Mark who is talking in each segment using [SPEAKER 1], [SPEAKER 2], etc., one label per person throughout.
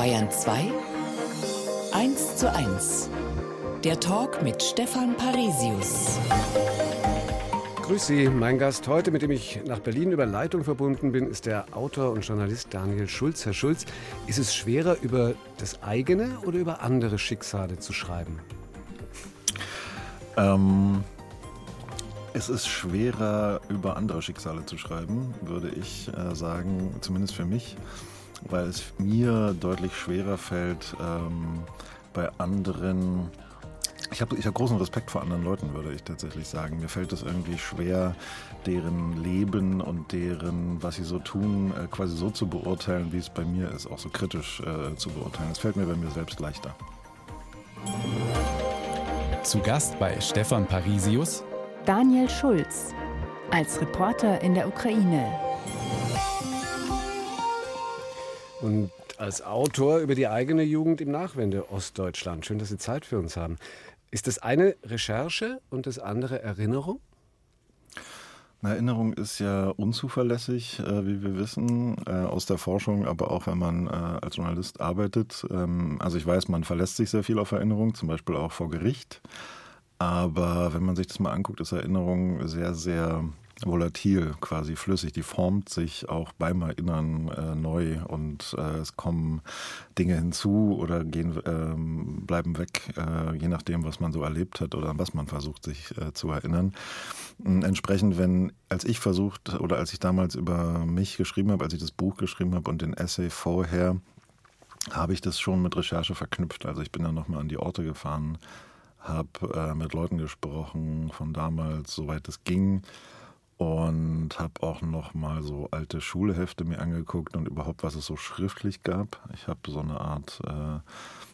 [SPEAKER 1] Bayern 2 1 zu 1. Der Talk mit Stefan Parisius.
[SPEAKER 2] Grüß Sie, mein Gast heute, mit dem ich nach Berlin über Leitung verbunden bin, ist der Autor und Journalist Daniel Schulz. Herr Schulz, ist es schwerer, über das eigene oder über andere Schicksale zu schreiben?
[SPEAKER 3] Ähm, es ist schwerer, über andere Schicksale zu schreiben, würde ich äh, sagen, zumindest für mich, weil es mir deutlich schwerer fällt, ähm, bei anderen ich habe ich hab großen Respekt vor anderen Leuten, würde ich tatsächlich sagen. Mir fällt es irgendwie schwer, deren Leben und deren, was sie so tun, äh, quasi so zu beurteilen, wie es bei mir ist, auch so kritisch äh, zu beurteilen. Es fällt mir bei mir selbst leichter.
[SPEAKER 4] Zu Gast bei Stefan Parisius
[SPEAKER 5] Daniel Schulz als Reporter in der Ukraine.
[SPEAKER 2] Und als Autor über die eigene Jugend im Nachwende Ostdeutschland. Schön, dass Sie Zeit für uns haben. Ist das eine Recherche und das andere Erinnerung?
[SPEAKER 3] Erinnerung ist ja unzuverlässig, äh, wie wir wissen, äh, aus der Forschung, aber auch wenn man äh, als Journalist arbeitet. Ähm, also ich weiß, man verlässt sich sehr viel auf Erinnerung, zum Beispiel auch vor Gericht. Aber wenn man sich das mal anguckt, ist Erinnerung sehr, sehr volatil, quasi flüssig. Die formt sich auch beim Erinnern äh, neu und äh, es kommen Dinge hinzu oder gehen, ähm, bleiben weg, äh, je nachdem, was man so erlebt hat oder was man versucht, sich äh, zu erinnern. Und entsprechend, wenn, als ich versucht oder als ich damals über mich geschrieben habe, als ich das Buch geschrieben habe und den Essay vorher, habe ich das schon mit Recherche verknüpft. Also ich bin dann nochmal an die Orte gefahren, habe äh, mit Leuten gesprochen von damals, soweit es ging und habe auch noch mal so alte Schulhefte mir angeguckt und überhaupt was es so schriftlich gab. Ich habe so eine Art, äh,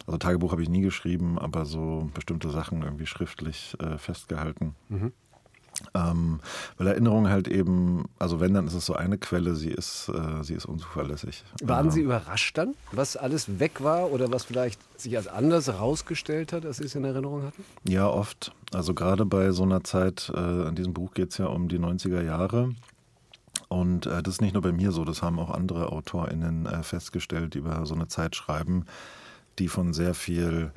[SPEAKER 3] also Tagebuch habe ich nie geschrieben, aber so bestimmte Sachen irgendwie schriftlich äh, festgehalten. Mhm. Ähm, weil Erinnerung halt eben, also wenn, dann ist es so eine Quelle, sie ist, äh, sie ist unzuverlässig.
[SPEAKER 2] Waren Sie überrascht dann, was alles weg war oder was vielleicht sich als anders herausgestellt hat, als Sie es in Erinnerung hatten?
[SPEAKER 3] Ja, oft. Also gerade bei so einer Zeit, äh, in diesem Buch geht es ja um die 90er Jahre. Und äh, das ist nicht nur bei mir so, das haben auch andere AutorInnen äh, festgestellt, die über so eine Zeit schreiben, die von sehr viel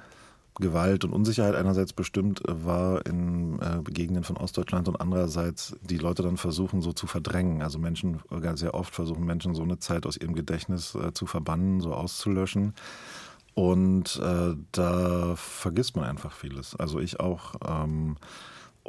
[SPEAKER 3] Gewalt und Unsicherheit einerseits bestimmt äh, war in äh, Gegenden von Ostdeutschland und andererseits die Leute dann versuchen so zu verdrängen. Also Menschen, äh, sehr oft versuchen Menschen so eine Zeit aus ihrem Gedächtnis äh, zu verbannen, so auszulöschen. Und äh, da vergisst man einfach vieles. Also ich auch. Ähm,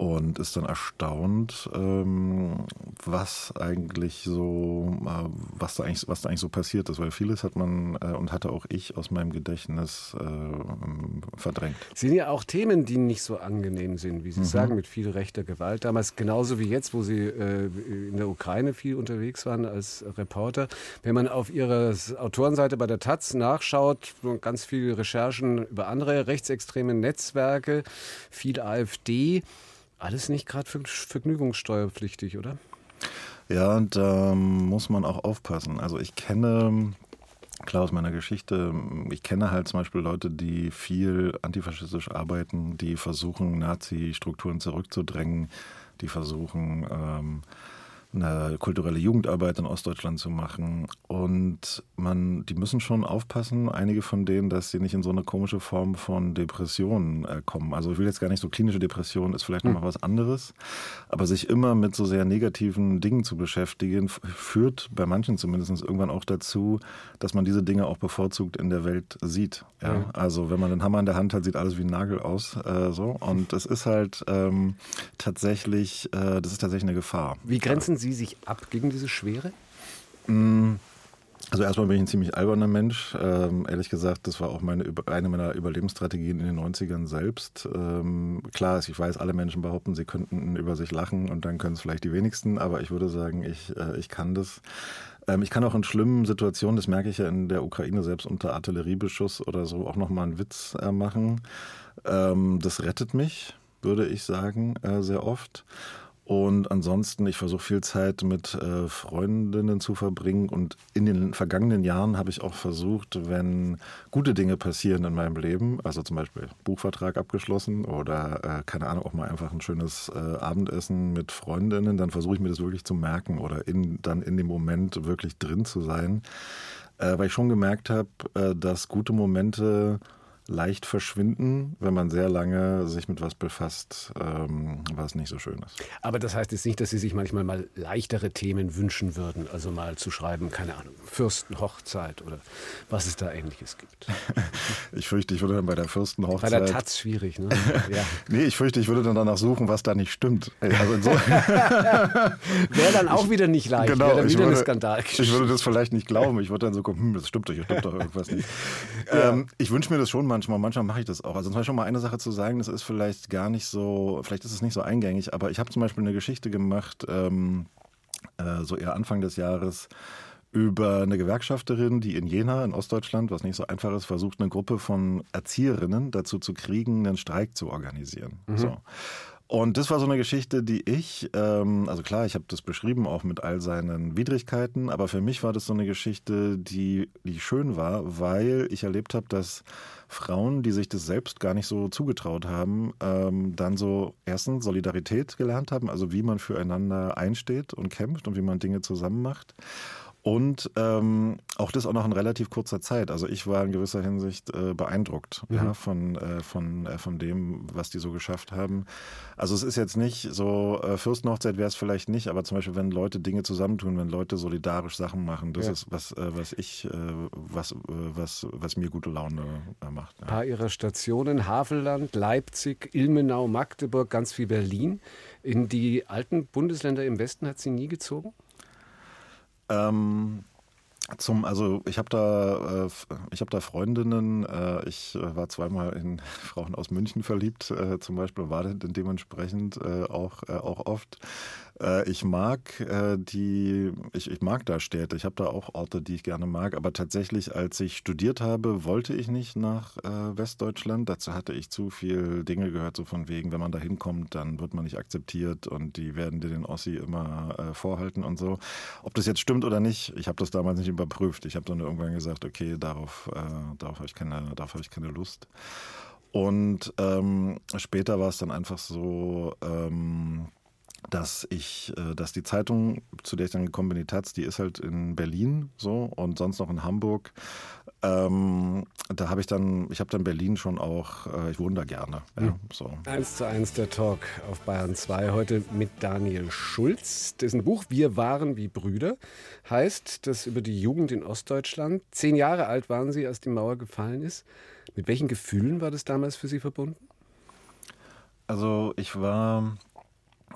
[SPEAKER 3] und ist dann erstaunt, ähm, was eigentlich so, äh, was da eigentlich, was da eigentlich so passiert ist, weil vieles hat man äh, und hatte auch ich aus meinem Gedächtnis äh, verdrängt.
[SPEAKER 2] Es sind ja auch Themen, die nicht so angenehm sind, wie Sie mhm. sagen, mit viel rechter Gewalt. Damals genauso wie jetzt, wo Sie äh, in der Ukraine viel unterwegs waren als Reporter. Wenn man auf Ihrer Autorenseite bei der Taz nachschaut, ganz viele Recherchen über andere rechtsextreme Netzwerke, viel AfD. Alles nicht gerade vergnügungssteuerpflichtig, oder?
[SPEAKER 3] Ja, und da ähm, muss man auch aufpassen. Also ich kenne, klar aus meiner Geschichte, ich kenne halt zum Beispiel Leute, die viel antifaschistisch arbeiten, die versuchen, Nazi-Strukturen zurückzudrängen, die versuchen, ähm, eine kulturelle Jugendarbeit in Ostdeutschland zu machen. Und man, die müssen schon aufpassen, einige von denen, dass sie nicht in so eine komische Form von Depression äh, kommen. Also ich will jetzt gar nicht so klinische Depression, ist vielleicht hm. noch mal was anderes. Aber sich immer mit so sehr negativen Dingen zu beschäftigen, führt bei manchen zumindest irgendwann auch dazu, dass man diese Dinge auch bevorzugt in der Welt sieht. Ja? Hm. Also wenn man einen Hammer in der Hand hat, sieht alles wie ein Nagel aus. Äh, so. Und es ist halt ähm, tatsächlich, äh, das ist tatsächlich eine Gefahr.
[SPEAKER 2] Wie grenzen Sie sich ab gegen diese Schwere?
[SPEAKER 3] Also erstmal bin ich ein ziemlich alberner Mensch. Ähm, ehrlich gesagt, das war auch meine, eine meiner Überlebensstrategien in den 90ern selbst. Ähm, klar ist, ich weiß, alle Menschen behaupten, sie könnten über sich lachen und dann können es vielleicht die wenigsten, aber ich würde sagen, ich, äh, ich kann das. Ähm, ich kann auch in schlimmen Situationen, das merke ich ja in der Ukraine selbst unter Artilleriebeschuss oder so, auch nochmal einen Witz äh, machen. Ähm, das rettet mich, würde ich sagen, äh, sehr oft. Und ansonsten, ich versuche viel Zeit mit äh, Freundinnen zu verbringen. Und in den vergangenen Jahren habe ich auch versucht, wenn gute Dinge passieren in meinem Leben, also zum Beispiel Buchvertrag abgeschlossen oder äh, keine Ahnung, auch mal einfach ein schönes äh, Abendessen mit Freundinnen, dann versuche ich mir das wirklich zu merken oder in, dann in dem Moment wirklich drin zu sein. Äh, weil ich schon gemerkt habe, äh, dass gute Momente leicht verschwinden, wenn man sehr lange sich mit was befasst, ähm, was nicht so schön ist.
[SPEAKER 2] Aber das heißt jetzt nicht, dass Sie sich manchmal mal leichtere Themen wünschen würden, also mal zu schreiben, keine Ahnung, Fürstenhochzeit oder was es da ähnliches gibt.
[SPEAKER 3] ich fürchte, ich würde dann bei der Fürstenhochzeit...
[SPEAKER 2] Bei der Taz schwierig, ne?
[SPEAKER 3] ja. nee, ich fürchte, ich würde dann danach suchen, was da nicht stimmt. Also so
[SPEAKER 2] Wäre dann auch wieder nicht leicht,
[SPEAKER 3] genau,
[SPEAKER 2] wäre dann wieder
[SPEAKER 3] würde,
[SPEAKER 2] eine Skandal.
[SPEAKER 3] Ich würde das vielleicht nicht glauben. Ich würde dann so gucken, hm, das stimmt doch, hier stimmt doch irgendwas nicht. Ja. Ähm, ich wünsche mir das schon manchmal, manchmal mache ich das auch. Also zum Beispiel mal eine Sache zu sagen, das ist vielleicht gar nicht so, vielleicht ist es nicht so eingängig, aber ich habe zum Beispiel eine Geschichte gemacht, ähm, äh, so eher Anfang des Jahres, über eine Gewerkschafterin, die in Jena in Ostdeutschland, was nicht so einfach ist, versucht, eine Gruppe von Erzieherinnen dazu zu kriegen, einen Streik zu organisieren. Mhm. So. Und das war so eine Geschichte, die ich, ähm, also klar, ich habe das beschrieben auch mit all seinen Widrigkeiten, aber für mich war das so eine Geschichte, die, die schön war, weil ich erlebt habe, dass Frauen, die sich das selbst gar nicht so zugetraut haben, ähm, dann so erstens Solidarität gelernt haben, also wie man füreinander einsteht und kämpft und wie man Dinge zusammen macht. Und ähm, auch das auch noch in relativ kurzer Zeit. Also ich war in gewisser Hinsicht äh, beeindruckt mhm. ja, von, äh, von, äh, von dem, was die so geschafft haben. Also es ist jetzt nicht so, äh, Fürstenhochzeit wäre es vielleicht nicht, aber zum Beispiel, wenn Leute Dinge zusammentun, wenn Leute solidarisch Sachen machen, das ja. ist was, äh, was ich, äh, was, äh, was, was mir gute Laune äh, macht.
[SPEAKER 2] Ja. Ein paar ihrer Stationen, Havelland, Leipzig, Ilmenau, Magdeburg, ganz wie Berlin. In die alten Bundesländer im Westen hat sie nie gezogen?
[SPEAKER 3] Ähm, zum, also ich habe da, äh, ich da Freundinnen. Äh, ich äh, war zweimal in Frauen aus München verliebt, äh, zum Beispiel, war dementsprechend äh, auch äh, auch oft. Äh, ich mag äh, die, ich, ich mag da Städte. Ich habe da auch Orte, die ich gerne mag. Aber tatsächlich, als ich studiert habe, wollte ich nicht nach äh, Westdeutschland. Dazu hatte ich zu viel Dinge gehört, so von wegen, wenn man da hinkommt, dann wird man nicht akzeptiert und die werden dir den Ossi immer äh, vorhalten und so. Ob das jetzt stimmt oder nicht, ich habe das damals nicht überprüft. Ich habe dann irgendwann gesagt, okay, darauf, äh, darauf habe ich keine, habe ich keine Lust. Und ähm, später war es dann einfach so, ähm, dass ich, äh, dass die Zeitung, zu der ich dann gekommen bin, die Taz, die ist halt in Berlin so und sonst noch in Hamburg. Ähm, da habe ich dann, ich habe dann Berlin schon auch, äh, ich wohne da gerne. Ja, mhm. so.
[SPEAKER 2] Eins zu eins der Talk auf Bayern 2 heute mit Daniel Schulz, dessen Buch Wir waren wie Brüder heißt, das über die Jugend in Ostdeutschland. Zehn Jahre alt waren Sie, als die Mauer gefallen ist. Mit welchen Gefühlen war das damals für Sie verbunden?
[SPEAKER 3] Also ich war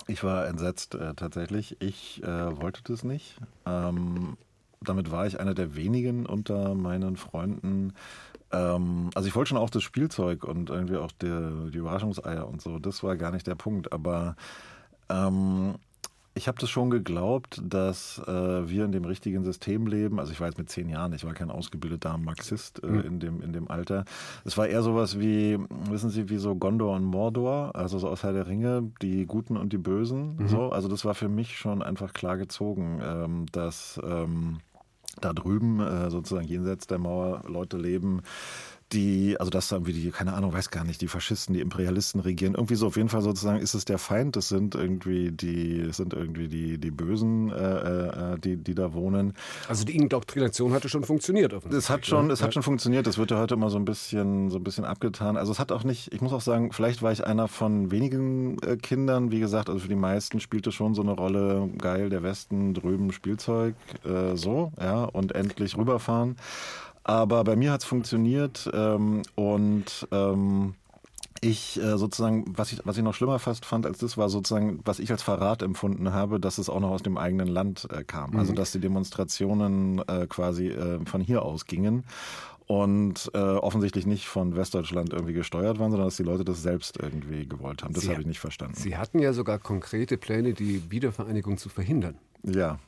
[SPEAKER 3] ich war entsetzt äh, tatsächlich. Ich äh, wollte das nicht. Ähm, damit war ich einer der wenigen unter meinen Freunden. Ähm, also ich wollte schon auch das Spielzeug und irgendwie auch die, die Überraschungseier und so. Das war gar nicht der Punkt. Aber ähm, ich habe das schon geglaubt, dass äh, wir in dem richtigen System leben. Also ich war jetzt mit zehn Jahren, ich war kein ausgebildeter Marxist äh, mhm. in, dem, in dem Alter. Es war eher sowas wie, wissen Sie, wie so Gondor und Mordor, also so aus Herr der Ringe, die Guten und die Bösen. Mhm. So. Also das war für mich schon einfach klar gezogen, ähm, dass ähm, da drüben, äh, sozusagen jenseits der Mauer, Leute leben, die, also das irgendwie die, keine Ahnung, weiß gar nicht, die Faschisten, die Imperialisten regieren. Irgendwie so auf jeden Fall sozusagen ist es der Feind, das sind irgendwie die, sind irgendwie die, die Bösen, äh, äh, die, die da wohnen.
[SPEAKER 2] Also die Indoktrination hatte schon funktioniert
[SPEAKER 3] Es hat schon, ne? es hat schon funktioniert. Das wird ja heute immer so ein bisschen, so ein bisschen abgetan. Also es hat auch nicht, ich muss auch sagen, vielleicht war ich einer von wenigen äh, Kindern, wie gesagt, also für die meisten spielte schon so eine Rolle, geil, der Westen, drüben Spielzeug, äh, so, ja, und endlich rüberfahren. Aber bei mir hat es funktioniert ähm, und ähm, ich äh, sozusagen, was ich, was ich noch schlimmer fast fand als das, war sozusagen, was ich als Verrat empfunden habe, dass es auch noch aus dem eigenen Land äh, kam. Also, mhm. Also dass die Demonstrationen äh, quasi äh, von hier aus gingen und äh, offensichtlich nicht von Westdeutschland irgendwie gesteuert waren, sondern dass die Leute das selbst irgendwie gewollt haben. Das habe ich nicht verstanden.
[SPEAKER 2] Sie hatten ja sogar konkrete Pläne, die Wiedervereinigung zu verhindern.
[SPEAKER 3] Ja,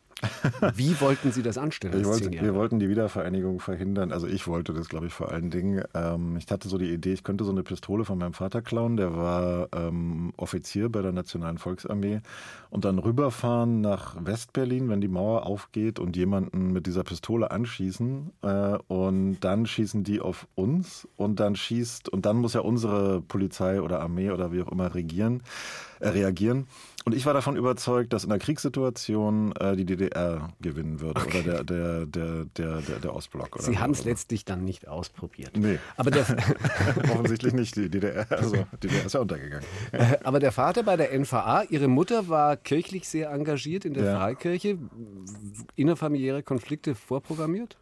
[SPEAKER 2] Wie wollten Sie das anstellen?
[SPEAKER 3] Wollte, wir wollten die Wiedervereinigung verhindern. Also ich wollte das, glaube ich, vor allen Dingen. Ähm, ich hatte so die Idee, ich könnte so eine Pistole von meinem Vater klauen. Der war ähm, Offizier bei der Nationalen Volksarmee. Und dann rüberfahren nach Westberlin, wenn die Mauer aufgeht und jemanden mit dieser Pistole anschießen. Äh, und dann schießen die auf uns. Und dann schießt, und dann muss ja unsere Polizei oder Armee oder wie auch immer regieren, äh, reagieren. Und ich war davon überzeugt, dass in der Kriegssituation äh, die DDR gewinnen würde okay. oder der, der, der, der, der, der Ostblock. Oder
[SPEAKER 2] Sie haben es letztlich dann nicht ausprobiert.
[SPEAKER 3] Nee.
[SPEAKER 2] Aber der
[SPEAKER 3] Offensichtlich nicht. Die DDR, also die DDR ist ja untergegangen.
[SPEAKER 2] Äh, aber der Vater bei der NVA, Ihre Mutter war kirchlich sehr engagiert in der ja. Freikirche. Innerfamiliäre Konflikte vorprogrammiert?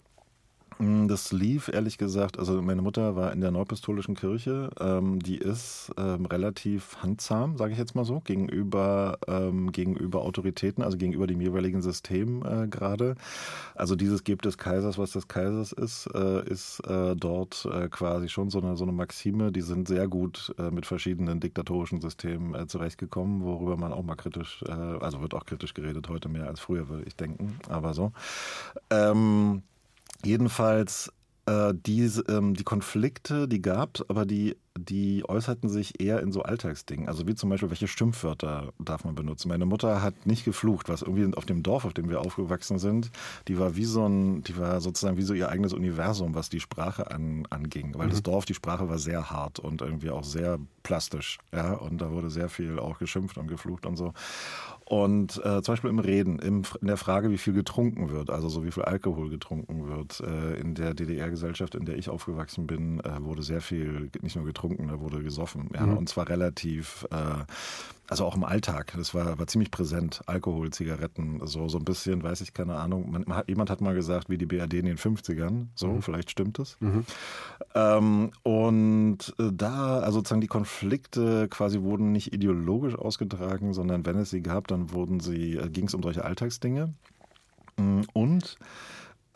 [SPEAKER 3] Mm, das lief ehrlich gesagt, also meine Mutter war in der Neupistolischen Kirche, ähm, die ist ähm, relativ handzahm, sage ich jetzt mal so, gegenüber, ähm, gegenüber Autoritäten, also gegenüber dem jeweiligen System äh, gerade. Also dieses Gebt des Kaisers, was des Kaisers ist, äh, ist äh, dort äh, quasi schon so eine, so eine Maxime. Die sind sehr gut äh, mit verschiedenen diktatorischen Systemen äh, zurechtgekommen, worüber man auch mal kritisch, also wird auch kritisch geredet, heute mehr als früher, würde ich denken, aber so. Ähm, Jedenfalls äh, diese, ähm, die Konflikte, die gab es, aber die, die äußerten sich eher in so Alltagsdingen. Also wie zum Beispiel, welche Schimpfwörter darf man benutzen? Meine Mutter hat nicht geflucht, was irgendwie auf dem Dorf, auf dem wir aufgewachsen sind, die war wie so ein, die war sozusagen wie so ihr eigenes Universum, was die Sprache an, anging. Weil mhm. das Dorf, die Sprache war sehr hart und irgendwie auch sehr plastisch. Ja, und da wurde sehr viel auch geschimpft und geflucht und so. Und äh, zum Beispiel im Reden, im, in der Frage, wie viel getrunken wird, also so wie viel Alkohol getrunken wird. Äh, in der DDR-Gesellschaft, in der ich aufgewachsen bin, äh, wurde sehr viel, nicht nur getrunken, da wurde gesoffen. Ja, mhm. Und zwar relativ äh, also auch im Alltag, das war, war ziemlich präsent. Alkohol, Zigaretten, so, so ein bisschen, weiß ich, keine Ahnung. Man, man, jemand hat mal gesagt, wie die BRD in den 50ern, so, mhm. vielleicht stimmt es. Mhm. Ähm, und äh, da, also sozusagen die Konflikte quasi wurden nicht ideologisch ausgetragen, sondern wenn es sie gab, dann wurden sie, äh, ging es um solche Alltagsdinge. Mm, und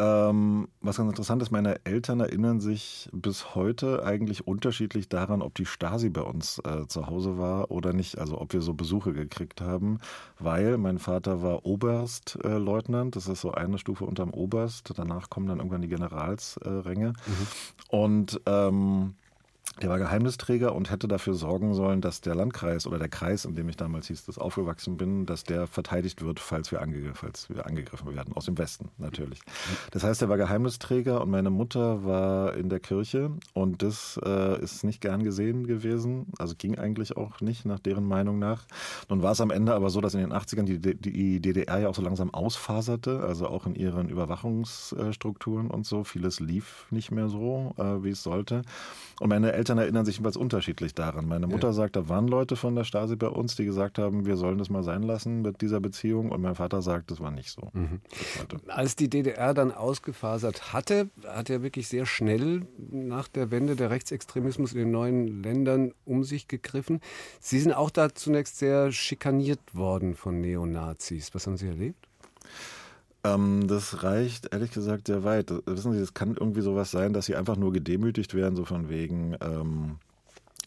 [SPEAKER 3] ähm, was ganz interessant ist, meine Eltern erinnern sich bis heute eigentlich unterschiedlich daran, ob die Stasi bei uns äh, zu Hause war oder nicht. Also ob wir so Besuche gekriegt haben, weil mein Vater war Oberstleutnant, äh, das ist so eine Stufe unterm Oberst. Danach kommen dann irgendwann die Generalsränge. Mhm. Und ähm, der war Geheimnisträger und hätte dafür sorgen sollen, dass der Landkreis oder der Kreis, in dem ich damals hieß, das aufgewachsen bin, dass der verteidigt wird, falls wir, ange falls wir angegriffen werden. Aus dem Westen natürlich. Das heißt, er war Geheimnisträger und meine Mutter war in der Kirche und das äh, ist nicht gern gesehen gewesen. Also ging eigentlich auch nicht, nach deren Meinung nach. Nun war es am Ende aber so, dass in den 80ern die, die DDR ja auch so langsam ausfaserte, also auch in ihren Überwachungsstrukturen und so. Vieles lief nicht mehr so, äh, wie es sollte. Und meine Eltern erinnern sich jeweils unterschiedlich daran. Meine Mutter ja. sagt, da waren Leute von der Stasi bei uns, die gesagt haben, wir sollen das mal sein lassen mit dieser Beziehung. Und mein Vater sagt, das war nicht so. Mhm.
[SPEAKER 2] Als die DDR dann ausgefasert hatte, hat er wirklich sehr schnell nach der Wende der Rechtsextremismus in den neuen Ländern um sich gegriffen. Sie sind auch da zunächst sehr schikaniert worden von Neonazis. Was haben Sie erlebt?
[SPEAKER 3] Ähm, das reicht ehrlich gesagt sehr weit. Wissen Sie, es kann irgendwie sowas sein, dass sie einfach nur gedemütigt werden, so von wegen, ähm,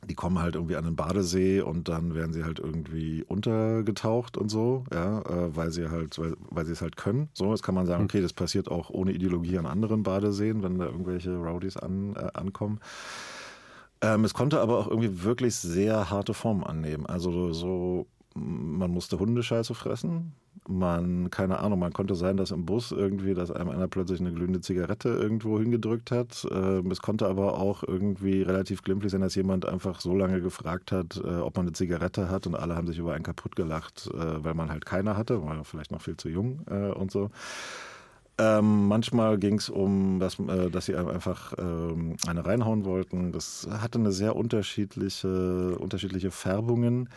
[SPEAKER 3] die kommen halt irgendwie an den Badesee und dann werden sie halt irgendwie untergetaucht und so, ja, äh, weil sie halt, weil, weil sie es halt können. So, jetzt kann man sagen, hm. okay, das passiert auch ohne Ideologie an anderen Badeseen, wenn da irgendwelche Rowdies an, äh, ankommen. Ähm, es konnte aber auch irgendwie wirklich sehr harte Formen annehmen. Also so, man musste Hundescheiße fressen, man, keine Ahnung, man konnte sein, dass im Bus irgendwie, dass einem einer plötzlich eine glühende Zigarette irgendwo hingedrückt hat. Ähm, es konnte aber auch irgendwie relativ glimpflich sein, dass jemand einfach so lange gefragt hat, äh, ob man eine Zigarette hat und alle haben sich über einen kaputt gelacht, äh, weil man halt keine hatte, war vielleicht noch viel zu jung äh, und so. Ähm, manchmal ging es um, dass, äh, dass sie einfach ähm, eine reinhauen wollten. Das hatte eine sehr unterschiedliche, unterschiedliche Färbungen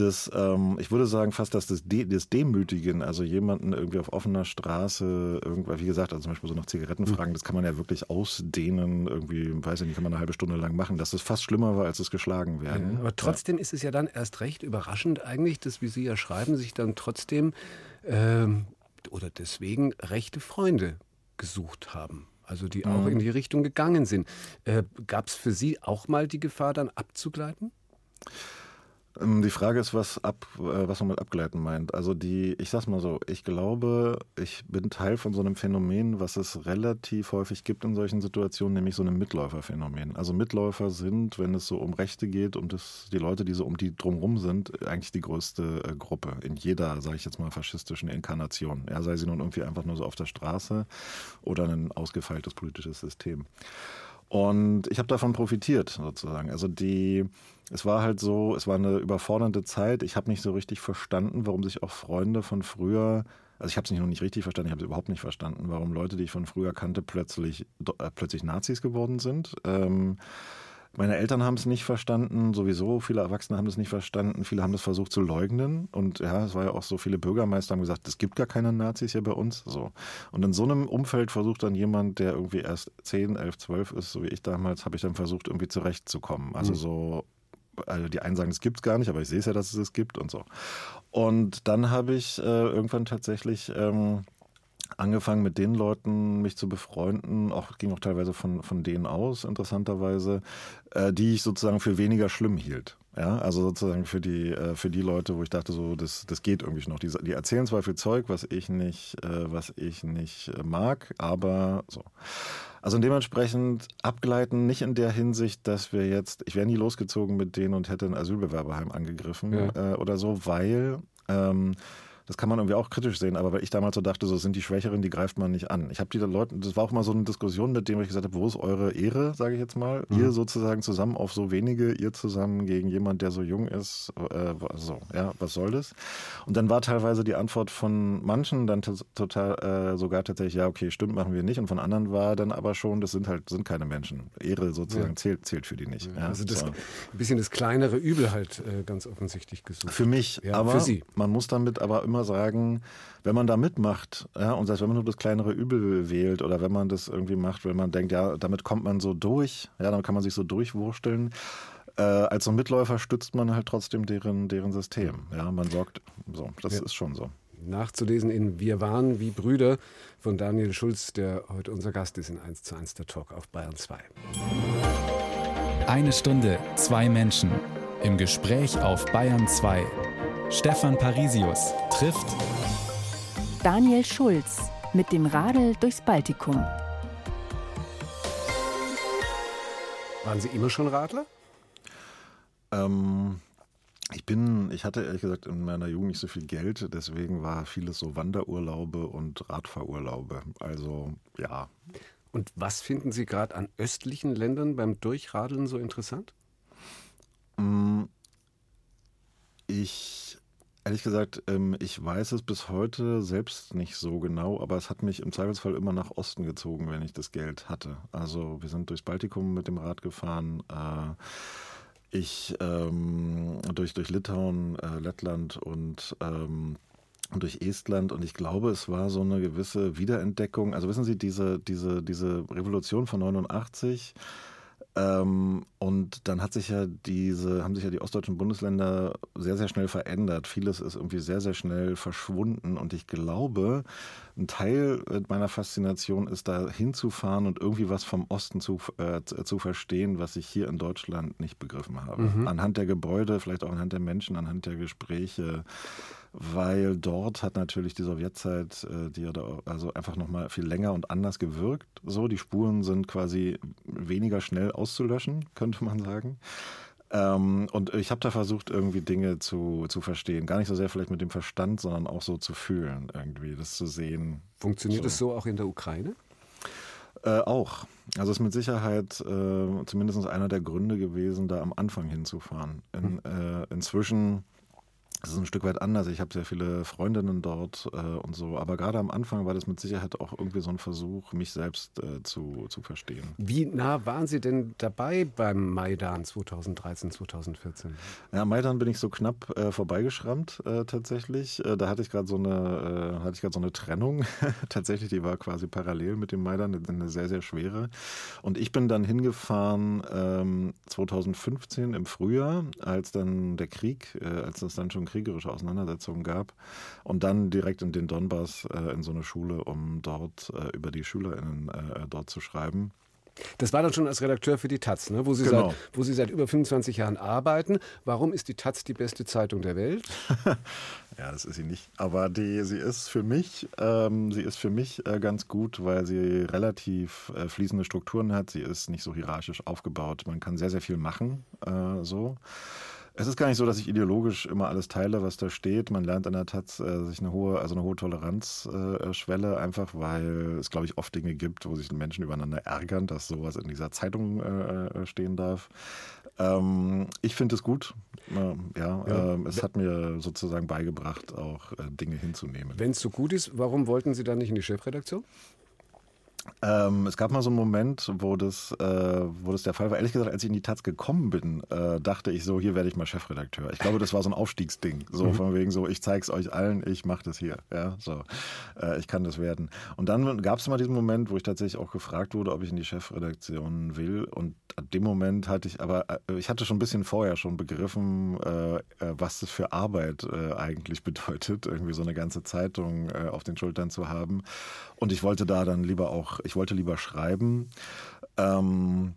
[SPEAKER 3] das, ähm, ich würde sagen fast, dass das, De das Demütigen, also jemanden irgendwie auf offener Straße, irgendwann, wie gesagt, also zum Beispiel so nach Zigaretten hm. fragen, das kann man ja wirklich ausdehnen, irgendwie, weiß ich nicht, kann man eine halbe Stunde lang machen, dass das fast schlimmer war, als das geschlagen werden.
[SPEAKER 2] Ja, aber trotzdem ja. ist es ja dann erst recht überraschend eigentlich, dass, wie Sie ja schreiben, sich dann trotzdem ähm, oder deswegen rechte Freunde gesucht haben. Also die auch mhm. in die Richtung gegangen sind. Äh, Gab es für Sie auch mal die Gefahr, dann abzugleiten?
[SPEAKER 3] Ähm, die Frage ist, was, ab, äh, was man mit abgleiten meint. Also die, ich sag's mal so, ich glaube, ich bin Teil von so einem Phänomen, was es relativ häufig gibt in solchen Situationen, nämlich so einem Mitläuferphänomen. Also Mitläufer sind, wenn es so um Rechte geht, um die Leute, die so um die drumherum sind, eigentlich die größte äh, Gruppe in jeder, sage ich jetzt mal, faschistischen Inkarnation. Ja, sei sie nun irgendwie einfach nur so auf der Straße oder ein ausgefeiltes politisches System. Und ich habe davon profitiert sozusagen. Also die, es war halt so, es war eine überfordernde Zeit. Ich habe nicht so richtig verstanden, warum sich auch Freunde von früher, also ich habe es nicht nur nicht richtig verstanden, ich habe es überhaupt nicht verstanden, warum Leute, die ich von früher kannte, plötzlich äh, plötzlich Nazis geworden sind. Ähm, meine Eltern haben es nicht verstanden, sowieso viele Erwachsene haben es nicht verstanden, viele haben es versucht zu leugnen und ja, es war ja auch so, viele Bürgermeister haben gesagt, es gibt gar keine Nazis hier bei uns. So. Und in so einem Umfeld versucht dann jemand, der irgendwie erst 10, 11, 12 ist, so wie ich damals, habe ich dann versucht, irgendwie zurechtzukommen. Also mhm. so also die einen sagen, es gibt es gar nicht, aber ich sehe es ja, dass es es gibt und so. Und dann habe ich äh, irgendwann tatsächlich ähm, angefangen mit den Leuten mich zu befreunden, auch ging auch teilweise von, von denen aus, interessanterweise, äh, die ich sozusagen für weniger schlimm hielt. Ja, also sozusagen für die, äh, für die Leute, wo ich dachte, so, das, das geht irgendwie noch. Die, die erzählen zwar viel Zeug, was ich nicht, äh, was ich nicht äh, mag, aber so. Also dementsprechend abgleiten, nicht in der Hinsicht, dass wir jetzt, ich wäre nie losgezogen mit denen und hätte ein Asylbewerberheim angegriffen ja. äh, oder so, weil ähm, das kann man irgendwie auch kritisch sehen, aber weil ich damals so dachte, so sind die Schwächeren, die greift man nicht an. Ich habe die Leute, das war auch mal so eine Diskussion mit dem, ich gesagt habe, wo ist eure Ehre, sage ich jetzt mal? Mhm. Ihr sozusagen zusammen auf so wenige, ihr zusammen gegen jemand, der so jung ist, äh, so, ja, was soll das? Und dann war teilweise die Antwort von manchen dann total, äh, sogar tatsächlich, ja, okay, stimmt, machen wir nicht. Und von anderen war dann aber schon, das sind halt, sind keine Menschen. Ehre sozusagen ja. zählt, zählt für die nicht. Ja,
[SPEAKER 2] also das, so. ein bisschen das kleinere Übel halt äh, ganz offensichtlich gesucht.
[SPEAKER 3] Für mich, aber für Sie. man muss damit aber immer sagen, wenn man da mitmacht, ja, und selbst wenn man nur das kleinere Übel wählt oder wenn man das irgendwie macht, wenn man denkt, ja, damit kommt man so durch, ja, dann kann man sich so durchwursteln. Äh, als so Mitläufer stützt man halt trotzdem deren, deren System. Ja, man sorgt, so, das ja. ist schon so.
[SPEAKER 2] Nachzulesen in Wir waren wie Brüder von Daniel Schulz, der heute unser Gast ist in 1 zu 1 der Talk auf Bayern 2.
[SPEAKER 4] Eine Stunde, zwei Menschen. Im Gespräch auf Bayern 2. Stefan Parisius trifft
[SPEAKER 5] Daniel Schulz mit dem Radl durchs Baltikum.
[SPEAKER 2] Waren Sie immer schon Radler?
[SPEAKER 3] Ähm, ich bin, ich hatte ehrlich gesagt in meiner Jugend nicht so viel Geld, deswegen war vieles so Wanderurlaube und Radfahrurlaube. Also ja.
[SPEAKER 2] Und was finden Sie gerade an östlichen Ländern beim Durchradeln so interessant?
[SPEAKER 3] Mm, ich Ehrlich gesagt, ähm, ich weiß es bis heute selbst nicht so genau, aber es hat mich im Zweifelsfall immer nach Osten gezogen, wenn ich das Geld hatte. Also wir sind durchs Baltikum mit dem Rad gefahren. Äh, ich ähm, durch, durch Litauen, äh, Lettland und ähm, durch Estland und ich glaube, es war so eine gewisse Wiederentdeckung. Also wissen Sie, diese, diese, diese Revolution von 89, ähm, und dann hat sich ja diese, haben sich ja die ostdeutschen Bundesländer sehr, sehr schnell verändert. Vieles ist irgendwie sehr, sehr schnell verschwunden. Und ich glaube, ein Teil meiner Faszination ist, da hinzufahren und irgendwie was vom Osten zu, äh, zu verstehen, was ich hier in Deutschland nicht begriffen habe. Mhm. Anhand der Gebäude, vielleicht auch anhand der Menschen, anhand der Gespräche weil dort hat natürlich die Sowjetzeit, äh, die ja da also einfach nochmal viel länger und anders gewirkt. So, die Spuren sind quasi weniger schnell auszulöschen, könnte man sagen. Ähm, und ich habe da versucht, irgendwie Dinge zu, zu verstehen. Gar nicht so sehr vielleicht mit dem Verstand, sondern auch so zu fühlen, irgendwie, das zu sehen.
[SPEAKER 2] Funktioniert es so. so auch in der Ukraine?
[SPEAKER 3] Äh, auch. Also ist mit Sicherheit äh, zumindest einer der Gründe gewesen, da am Anfang hinzufahren. In, hm. äh, inzwischen das ist ein Stück weit anders. Ich habe sehr viele Freundinnen dort äh, und so. Aber gerade am Anfang war das mit Sicherheit auch irgendwie so ein Versuch, mich selbst äh, zu, zu verstehen.
[SPEAKER 2] Wie nah waren Sie denn dabei beim Maidan 2013, 2014?
[SPEAKER 3] Ja, Maidan bin ich so knapp äh, vorbeigeschrammt äh, tatsächlich. Äh, da hatte ich gerade so eine, äh, hatte ich gerade so eine Trennung. tatsächlich, die war quasi parallel mit dem Maidan, eine sehr, sehr schwere. Und ich bin dann hingefahren ähm, 2015 im Frühjahr, als dann der Krieg, als das dann schon kriegerische Auseinandersetzungen gab. Und dann direkt in den Donbass äh, in so eine Schule, um dort äh, über die SchülerInnen äh, dort zu schreiben.
[SPEAKER 2] Das war dann schon als Redakteur für die Taz, ne? wo, Sie
[SPEAKER 3] Genau.
[SPEAKER 2] seit, wo Sie seit über 25 Jahren arbeiten. Warum ist die Taz die beste Zeitung der Welt?
[SPEAKER 3] Ja, das ist sie nicht. Aber die, sie ist für mich, ähm, sie ist für mich äh, ganz gut, weil sie relativ äh, fließende Strukturen hat. Sie ist nicht so hierarchisch aufgebaut. Man kann sehr, sehr viel machen. Äh, so. Es ist gar nicht so, dass ich ideologisch immer alles teile, was da steht. Man lernt an der Taz äh, sich eine hohe, also eine hohe Toleranzschwelle, einfach weil es, glaube ich, oft Dinge gibt, wo sich Menschen übereinander ärgern, dass sowas in dieser Zeitung äh, äh, stehen darf. Ähm, ich finde es gut. Äh, ja,
[SPEAKER 2] Ja.
[SPEAKER 3] ähm, es hat mir sozusagen beigebracht, auch äh, Dinge hinzunehmen.
[SPEAKER 2] Wenn es so gut ist, warum wollten Sie dann nicht in die Chefredaktion?
[SPEAKER 3] Ähm, es gab mal so einen Moment, wo das, äh, wo das der Fall war. Ehrlich gesagt, als ich in die Taz gekommen bin, äh, dachte ich so, hier werde ich mal Chefredakteur. Ich glaube, das war so ein Aufstiegsding. So von wegen so, ich zeig's euch allen, ich mache das hier. Ja, so, äh, ich kann das werden. Und dann gab es mal diesen Moment, wo ich tatsächlich auch gefragt wurde, ob ich in die Chefredaktion will. Und an dem Moment hatte ich aber, äh, ich hatte schon ein bisschen vorher schon begriffen, äh, äh, was das für Arbeit eigentlich bedeutet, irgendwie so eine ganze Zeitung auf den Schultern zu haben. Und ich wollte da dann lieber auch, ich wollte lieber schreiben. Ähm,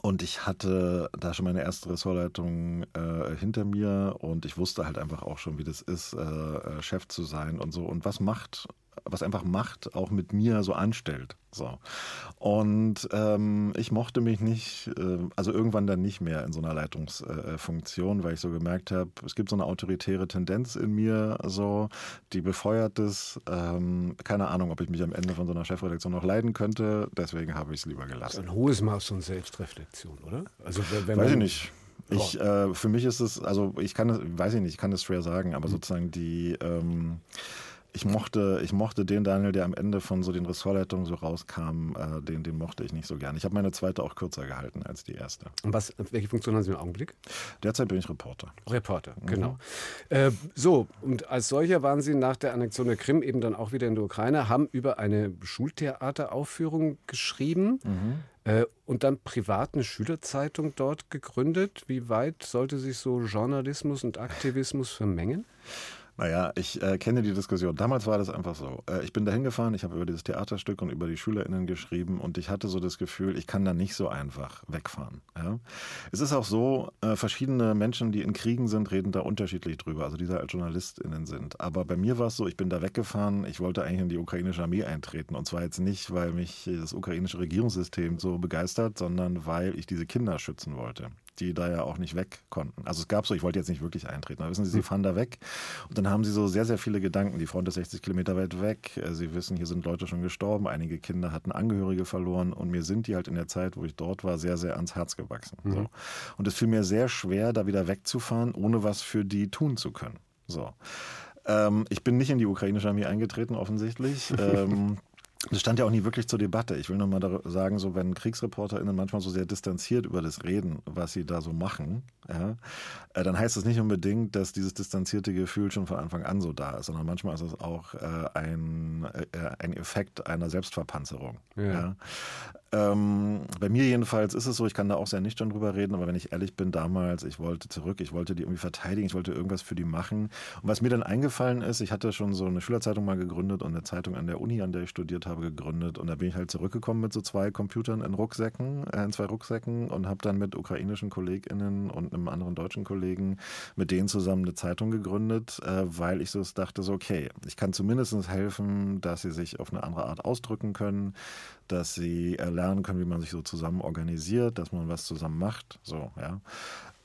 [SPEAKER 3] und ich hatte da schon meine erste Ressortleitung äh, hinter mir und ich wusste halt einfach auch schon, wie das ist, äh, äh, Chef zu sein und so. Und was macht, was einfach Macht auch mit mir so anstellt. So. Und ähm, ich mochte mich nicht, äh, also irgendwann dann nicht mehr in so einer Leitungsfunktion, weil ich so gemerkt habe, es gibt so eine autoritäre Tendenz in mir, so, die befeuert es. Ähm, keine Ahnung, ob ich mich am Ende von so einer Chefredaktion noch leiden könnte. Deswegen habe ich es lieber gelassen.
[SPEAKER 2] ein hohes Maß von Selbstreflexion, oder? Also wenn,
[SPEAKER 3] Weiß ich nicht. Ich, äh, für mich ist es, also ich kann es, weiß ich nicht, ich kann es schwer sagen, aber sozusagen die, ähm, ich mochte, ich mochte den Daniel, der am Ende von so den Ressortleitungen so rauskam, äh, den, den mochte ich nicht so gern. Ich habe meine zweite auch kürzer gehalten als die erste.
[SPEAKER 2] Und was, welche Funktion haben Sie im Augenblick?
[SPEAKER 3] Derzeit bin ich Reporter.
[SPEAKER 2] Reporter, genau. Äh, so, und als solcher waren Sie nach der Annexion der Krim eben dann auch wieder in der Ukraine, haben über eine Schultheateraufführung geschrieben äh, und dann privat eine Schülerzeitung dort gegründet. Wie weit sollte sich so Journalismus und Aktivismus vermengen?
[SPEAKER 3] Naja, ich äh, kenne die Diskussion. Damals war das einfach so. Äh, ich bin da hingefahren, ich habe über dieses Theaterstück und über die SchülerInnen geschrieben und ich hatte so das Gefühl, ich kann da nicht so einfach wegfahren. Ja? Es ist auch so, äh, verschiedene Menschen, die in Kriegen sind, reden da unterschiedlich drüber, also die da als JournalistInnen sind. Aber bei mir war es so, ich bin da weggefahren, ich wollte eigentlich in die ukrainische Armee eintreten und zwar jetzt nicht, weil mich das ukrainische Regierungssystem so begeistert, sondern weil ich diese Kinder schützen wollte die da ja auch nicht weg konnten. Also es gab so, ich wollte jetzt nicht wirklich eintreten, aber wissen Sie, Sie fahren da weg und dann haben Sie so sehr, sehr viele Gedanken. Die Front ist 60 Kilometer weit weg. Äh, Sie wissen, hier sind Leute schon gestorben, einige Kinder hatten Angehörige verloren und mir sind die halt in der Zeit, wo ich dort war, sehr, sehr ans Herz gewachsen. So. Und es fiel mir sehr schwer, da wieder wegzufahren, ohne was für die tun zu können. So. Ähm, ich bin nicht in die ukrainische Armee eingetreten, offensichtlich. ähm, das stand ja auch nie wirklich zur Debatte. Ich will nur mal dar- sagen, so wenn KriegsreporterInnen manchmal so sehr distanziert über das reden, was sie da so machen, ja, äh, dann heißt das nicht unbedingt, dass dieses distanzierte Gefühl schon von Anfang an so da ist, sondern manchmal ist es auch äh, ein, äh, ein Effekt einer Selbstverpanzerung.
[SPEAKER 2] Ja.
[SPEAKER 3] Ja. Ähm, bei mir jedenfalls ist es so, ich kann da auch sehr nüchtern drüber reden, aber wenn ich ehrlich bin, damals, ich wollte zurück, ich wollte die irgendwie verteidigen, ich wollte irgendwas für die machen. Und was mir dann eingefallen ist, ich hatte schon so eine Schülerzeitung mal gegründet und eine Zeitung an der Uni, an der ich studiert habe, gegründet. Und da bin ich halt zurückgekommen mit so zwei Computern in Rucksäcken, äh, in zwei Rucksäcken und habe dann mit ukrainischen KollegInnen und einem anderen deutschen Kollegen mit denen zusammen eine Zeitung gegründet, äh, weil ich so dachte, so okay, ich kann zumindest helfen, dass sie sich auf eine andere Art ausdrücken können, dass sie äh, lernen können, wie man sich so zusammen organisiert, dass man was zusammen macht. So, ja.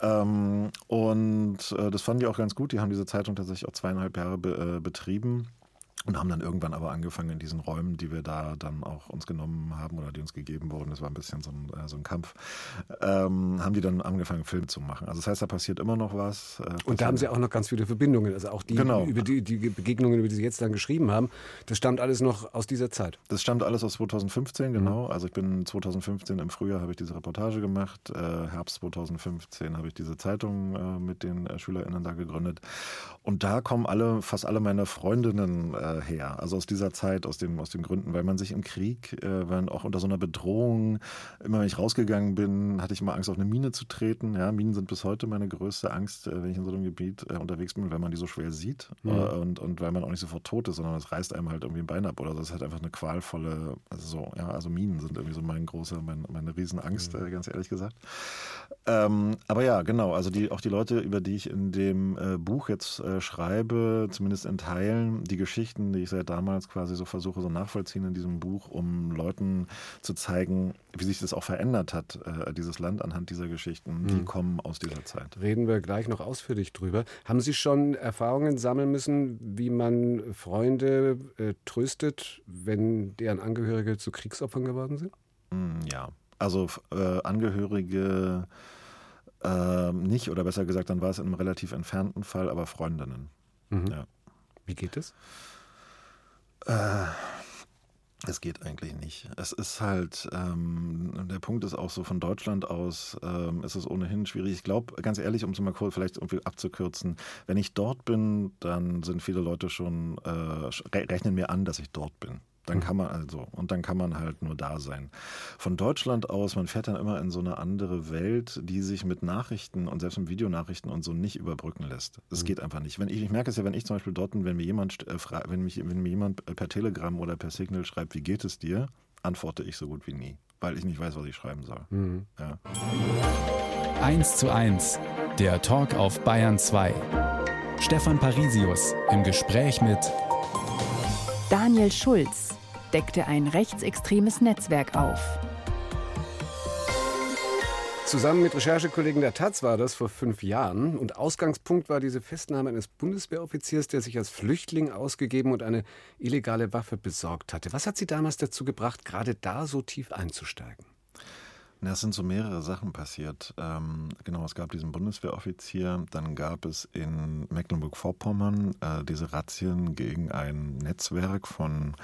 [SPEAKER 3] Ähm, und äh, das fanden die auch ganz gut. Die haben diese Zeitung tatsächlich auch zweieinhalb Jahre be, äh, betrieben. Und haben dann irgendwann aber angefangen in diesen Räumen, die wir da dann auch uns genommen haben oder die uns gegeben wurden, das war ein bisschen so ein, äh, so ein Kampf, ähm, haben die dann angefangen, Film zu machen. Also das heißt, da passiert immer noch was. Äh,
[SPEAKER 2] Und da haben Sie auch noch ganz viele Verbindungen. Also auch die,
[SPEAKER 3] Genau.
[SPEAKER 2] über die, die Begegnungen, über die Sie jetzt dann geschrieben haben, das stammt alles noch aus dieser Zeit.
[SPEAKER 3] Das stammt alles aus 2015, genau. Also ich bin 2015 im Frühjahr habe ich diese Reportage gemacht. Äh, Herbst 2015 habe ich diese Zeitung äh, mit den äh, SchülerInnen da gegründet. Und da kommen alle, fast alle meine Freundinnen äh, her. Also aus dieser Zeit, aus, dem, aus den Gründen, weil man sich im Krieg, äh, wenn auch unter so einer Bedrohung, immer wenn ich rausgegangen bin, hatte ich immer Angst, auf eine Mine zu treten. Ja, Minen sind bis heute meine größte Angst, äh, wenn ich in so einem Gebiet äh, unterwegs bin, weil man die so schwer sieht mhm. äh, und, und weil man auch nicht sofort tot ist, sondern es reißt einem halt irgendwie ein Bein ab oder so. Das ist halt einfach eine qualvolle, also so, ja, also Minen sind irgendwie so mein großer, mein, meine Riesenangst, mhm. Äh, ganz ehrlich gesagt. Ähm, aber ja, genau, also die, auch die Leute, über die ich in dem Buch jetzt schreibe, zumindest in Teilen, die Geschichten, die ich seit damals quasi so versuche, so nachvollziehen in diesem Buch, um Leuten zu zeigen, wie sich das auch verändert hat, äh, dieses Land anhand dieser Geschichten, die mhm. kommen aus dieser Zeit.
[SPEAKER 2] Reden wir gleich noch ausführlich drüber. Haben Sie schon Erfahrungen sammeln müssen, wie man Freunde äh, tröstet, wenn deren Angehörige zu Kriegsopfern geworden sind?
[SPEAKER 3] Hm, ja, also äh, Angehörige äh, nicht, oder besser gesagt, dann war es in einem relativ entfernten Fall, aber Freundinnen.
[SPEAKER 2] Mhm. Ja. Wie geht es?
[SPEAKER 3] Äh, es geht eigentlich nicht. Es ist halt, ähm, der Punkt ist auch so, von Deutschland aus ähm, ist es ohnehin schwierig. Ich glaube, ganz ehrlich, um es mal kurz vielleicht irgendwie abzukürzen, wenn ich dort bin, dann sind viele Leute schon, äh, rechnen mir an, dass ich dort bin. Dann kann man also, und dann kann man halt nur da sein. Von Deutschland aus, man fährt dann immer in so eine andere Welt, die sich mit Nachrichten und selbst mit Videonachrichten und so nicht überbrücken lässt. Es mhm. geht einfach nicht. Wenn ich, ich merke es ja, wenn ich zum Beispiel dort wenn mir jemand, äh, wenn, mich, wenn mir jemand per Telegram oder per Signal schreibt, wie geht es dir, antworte ich so gut wie nie, weil ich nicht weiß, was ich schreiben soll. Mhm. Ja.
[SPEAKER 4] 1 zu 1, der Talk auf Bayern 2. Stefan Parisius im Gespräch mit
[SPEAKER 5] Daniel Schulz deckte ein rechtsextremes Netzwerk auf.
[SPEAKER 2] Zusammen mit Recherchekollegen der Taz war das vor fünf Jahren. Und Ausgangspunkt war diese Festnahme eines Bundeswehroffiziers, der sich als Flüchtling ausgegeben und eine illegale Waffe besorgt hatte. Was hat Sie damals dazu gebracht, gerade da so tief einzusteigen?
[SPEAKER 3] Es sind so mehrere Sachen passiert. Ähm, genau, es gab diesen Bundeswehroffizier, dann gab es in Mecklenburg-Vorpommern äh, diese Razzien gegen ein Netzwerk von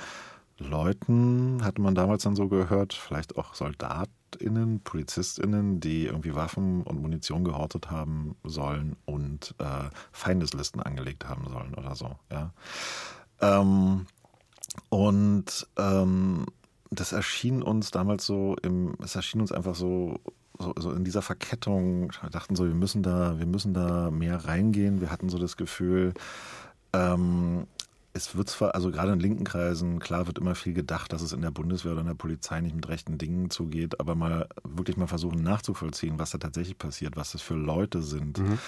[SPEAKER 3] Leuten, hatte man damals dann so gehört, vielleicht auch SoldatInnen, PolizistInnen, die irgendwie Waffen und Munition gehortet haben sollen und äh, Feindeslisten angelegt haben sollen oder so, ja. Ähm, und ähm, das erschien uns damals so im, es erschien uns einfach so, so, so, in dieser Verkettung, wir dachten so, wir müssen da, wir müssen da mehr reingehen. Wir hatten so das Gefühl, ähm, es wird zwar, also gerade in linken Kreisen, klar wird immer viel gedacht, dass es in der Bundeswehr oder in der Polizei nicht mit rechten Dingen zugeht, aber mal wirklich mal versuchen nachzuvollziehen, was da tatsächlich passiert, was das für Leute sind. Mhm.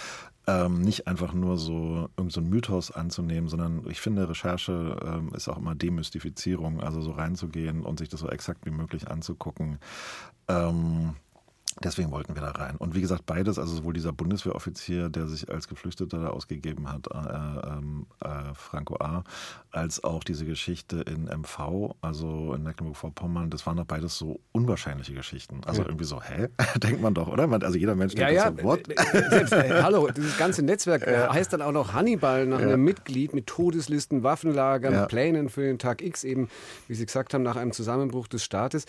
[SPEAKER 3] Ähm, nicht einfach nur so irgendein so Mythos anzunehmen, sondern ich finde, Recherche ähm, ist auch immer Demystifizierung, also so reinzugehen und sich das so exakt wie möglich anzugucken. Ähm, Deswegen wollten wir da rein. Und wie gesagt, beides, also sowohl dieser Bundeswehroffizier, der sich als Geflüchteter da ausgegeben hat, äh, ähm, äh, Franco A., als auch diese Geschichte in MV, also in Mecklenburg-Vorpommern, das waren doch beides so unwahrscheinliche Geschichten. Also ja. irgendwie so, hä? Denkt man doch, oder? Also jeder Mensch denkt
[SPEAKER 2] ja, ja. so, what? Selbst, äh, hallo, dieses ganze Netzwerk äh, heißt dann auch noch Hannibal nach einem Mitglied mit Todeslisten, Waffenlagern, Plänen für den Tag X, eben, wie Sie gesagt haben, nach einem Zusammenbruch des Staates.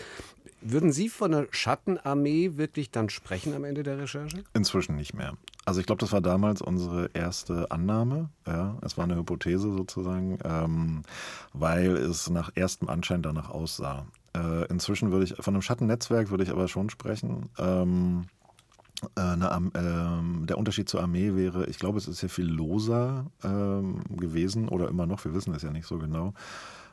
[SPEAKER 2] Würden Sie von einer Schattenarmee wirklich dann sprechen am Ende der Recherche?
[SPEAKER 3] Inzwischen nicht mehr. Also ich glaube, das war damals unsere erste Annahme. Ja, es war eine Hypothese sozusagen, ähm, weil es nach erstem Anschein danach aussah. Äh, inzwischen würde ich von einem Schattennetzwerk würde ich aber schon sprechen. Ähm, äh, eine, äh, der Unterschied zur Armee wäre, ich glaube, es ist sehr viel loser ähm, gewesen oder immer noch, wir wissen es ja nicht so genau.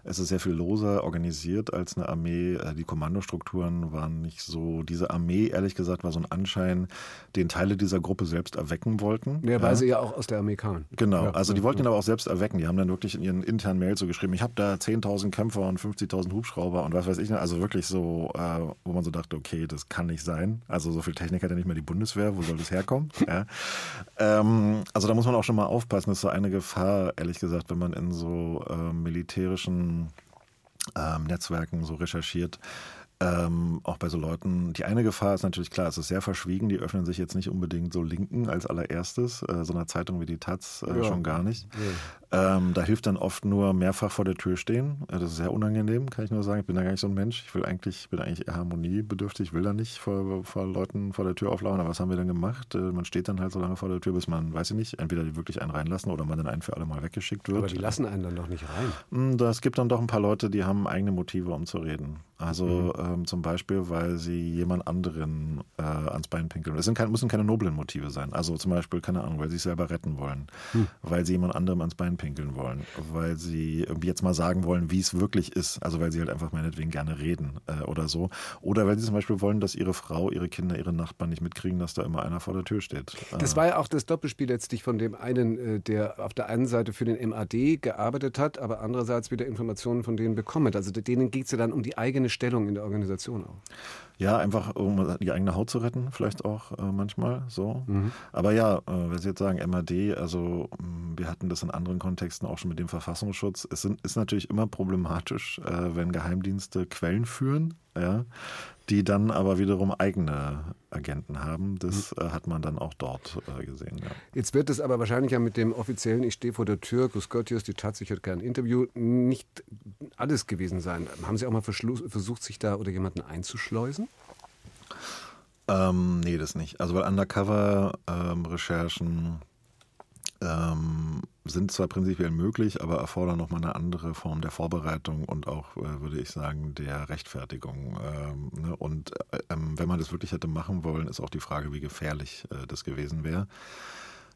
[SPEAKER 3] Es ist sehr viel loser organisiert als eine Armee. Äh, die Kommandostrukturen waren nicht so. Diese Armee, ehrlich gesagt, war so ein Anschein, den Teile dieser Gruppe selbst erwecken wollten.
[SPEAKER 2] Ja, weil ja. sie ja auch aus der Armee kamen.
[SPEAKER 3] Genau, ja, also die wollten ihn aber auch selbst erwecken. Die haben dann wirklich in ihren internen Mails so geschrieben, ich habe da 10.000 Kämpfer und 50.000 Hubschrauber und was weiß ich. Also wirklich so, äh, wo man so dachte, okay, das kann nicht sein. Also so viel Technik hat ja nicht mehr die Bundeswehr. Wo soll das herkommen? ja. ähm, also da muss man auch schon mal aufpassen. Das ist so eine Gefahr, ehrlich gesagt, wenn man in so äh, militärischen ähm, Netzwerken so recherchiert, ähm, auch bei so Leuten, die eine Gefahr ist natürlich klar, es ist sehr verschwiegen, die öffnen sich jetzt nicht unbedingt so Linken als allererstes, äh, so einer Zeitung wie die Taz äh, ja. schon gar nicht. Ja. Ähm, da hilft dann oft nur mehrfach vor der Tür stehen. Äh, das ist sehr unangenehm, kann ich nur sagen. Ich bin da gar nicht so ein Mensch. Ich will eigentlich, bin eigentlich eher harmoniebedürftig, ich will da nicht vor, vor Leuten vor der Tür auflaufen. Aber was haben wir denn gemacht? Äh, man steht dann halt so lange vor der Tür, bis man, weiß ich nicht, entweder die wirklich einen reinlassen oder man dann einen für alle Mal weggeschickt wird.
[SPEAKER 2] Aber die lassen einen dann doch nicht rein.
[SPEAKER 3] Hm, es gibt dann doch ein paar Leute, die haben eigene Motive, um zu reden. Also mhm. ähm, zum Beispiel, weil sie jemand anderen äh, ans Bein pinkeln. Es sind kein, müssen keine noblen Motive sein. Also zum Beispiel, keine Ahnung, weil sie sich selber retten wollen, mhm. weil sie jemand anderem ans Bein pinkeln wollen, weil sie irgendwie jetzt mal sagen wollen, wie es wirklich ist. Also weil sie halt einfach meinetwegen gerne reden äh, oder so. Oder weil sie zum Beispiel wollen, dass ihre Frau, ihre Kinder, ihre Nachbarn nicht mitkriegen, dass da immer einer vor der Tür steht.
[SPEAKER 2] Das war ja auch das Doppelspiel letztlich von dem einen, äh, der auf der einen Seite für den MAD gearbeitet hat, aber andererseits wieder Informationen von denen bekommen. Also denen geht es ja dann um die eigene Stellung in der Organisation auch.
[SPEAKER 3] Ja, einfach um die eigene Haut zu retten, vielleicht auch äh, manchmal so. Mhm. Aber ja, äh, wenn Sie jetzt sagen MAD, also mm, wir hatten das in anderen Kontexten auch schon mit dem Verfassungsschutz. Es sind, ist natürlich immer problematisch, äh, wenn Geheimdienste Quellen führen, ja, die dann aber wiederum eigene Agenten haben. Das mhm. äh, hat man dann auch dort äh, gesehen. Ja.
[SPEAKER 2] Jetzt wird es aber wahrscheinlich ja mit dem offiziellen Ich stehe vor der Tür, Grüß Gott, die tatsächlich kein Interview, nicht alles gewesen sein. Haben Sie auch mal versucht, sich da oder jemanden einzuschleusen?
[SPEAKER 3] Ähm, nee, das nicht. Also weil Undercover-Recherchen ähm, ähm, sind zwar prinzipiell möglich, aber erfordern nochmal eine andere Form der Vorbereitung und auch, äh, würde ich sagen, der Rechtfertigung. Ähm, ne? Und äh, ähm, wenn man das wirklich hätte machen wollen, ist auch die Frage, wie gefährlich äh, das gewesen wäre.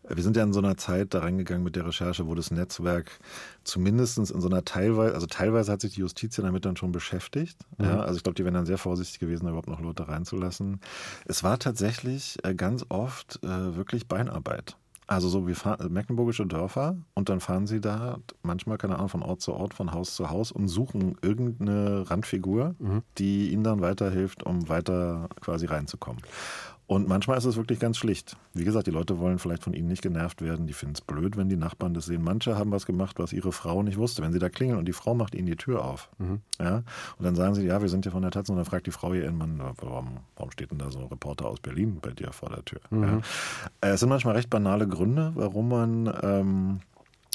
[SPEAKER 3] Wir sind ja in so einer Zeit da reingegangen mit der Recherche, wo das Netzwerk zumindest in so einer teilweise, also teilweise hat sich die Justiz ja damit dann schon beschäftigt. Mhm. Ja, also ich glaube, die wären dann sehr vorsichtig gewesen, da überhaupt noch Leute reinzulassen. Es war tatsächlich ganz oft wirklich Beinarbeit. Also so wie fahren, mecklenburgische Dörfer und dann fahren sie da manchmal, keine Ahnung, von Ort zu Ort, von Haus zu Haus und suchen irgendeine Randfigur, mhm. die ihnen dann weiterhilft, um weiter quasi reinzukommen. Und manchmal ist es wirklich ganz schlicht. Wie gesagt, die Leute wollen vielleicht von ihnen nicht genervt werden. Die finden es blöd, wenn die Nachbarn das sehen. Manche haben was gemacht, was ihre Frau nicht wusste. Wenn sie da klingeln und die Frau macht ihnen die Tür auf. Mhm. Ja, und dann sagen sie, ja, wir sind hier von der Taz. Und dann fragt die Frau ihren Mann, warum, warum steht denn da so ein Reporter aus Berlin bei dir vor der Tür? Mhm. Ja. Äh, es sind manchmal recht banale Gründe, warum man... Ähm,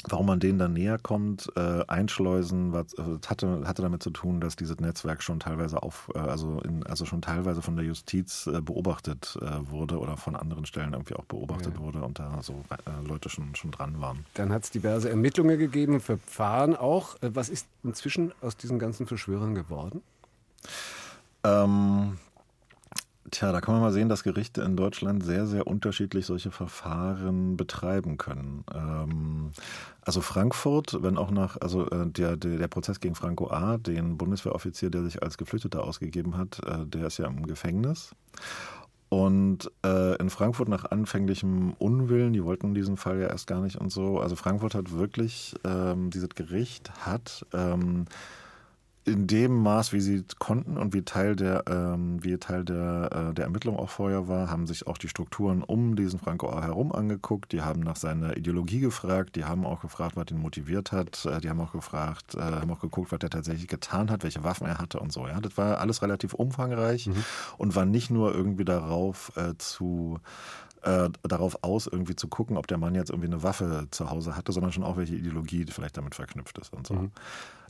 [SPEAKER 3] Warum man denen dann näher kommt, äh, einschleusen, was, also hatte, hatte damit zu tun, dass dieses Netzwerk schon teilweise auf, äh, also, in, also schon teilweise von der Justiz äh, beobachtet äh, wurde oder von anderen Stellen irgendwie auch beobachtet ja. wurde und da so äh, Leute schon, schon dran waren.
[SPEAKER 2] Dann hat es diverse Ermittlungen gegeben, Verfahren auch. Äh, was ist inzwischen aus diesen ganzen Verschwörern geworden?
[SPEAKER 3] Ähm, Tja, da kann man mal sehen, dass Gerichte in Deutschland sehr, sehr unterschiedlich solche Verfahren betreiben können. Ähm, also Frankfurt, wenn auch nach, also äh, der, der, der, Prozess gegen Franco A., den Bundeswehroffizier, der sich als Geflüchteter ausgegeben hat, äh, der ist ja im Gefängnis. Und äh, in Frankfurt nach anfänglichem Unwillen, die wollten diesen Fall ja erst gar nicht und so, also Frankfurt hat wirklich, ähm, dieses Gericht hat ähm, in dem Maß, wie sie konnten und wie Teil der, ähm, wie Teil der, äh, der Ermittlung auch vorher war, haben sich auch die Strukturen um diesen Franco A. herum angeguckt. Die haben nach seiner Ideologie gefragt. Die haben auch gefragt, was ihn motiviert hat. Äh, die haben auch gefragt, äh, haben auch geguckt, was er tatsächlich getan hat, welche Waffen er hatte und so. Ja, das war alles relativ umfangreich mhm. und war nicht nur irgendwie darauf äh, zu äh, darauf aus, irgendwie zu gucken, ob der Mann jetzt irgendwie eine Waffe zu Hause hatte, sondern schon auch welche Ideologie vielleicht damit verknüpft ist und so. Mhm.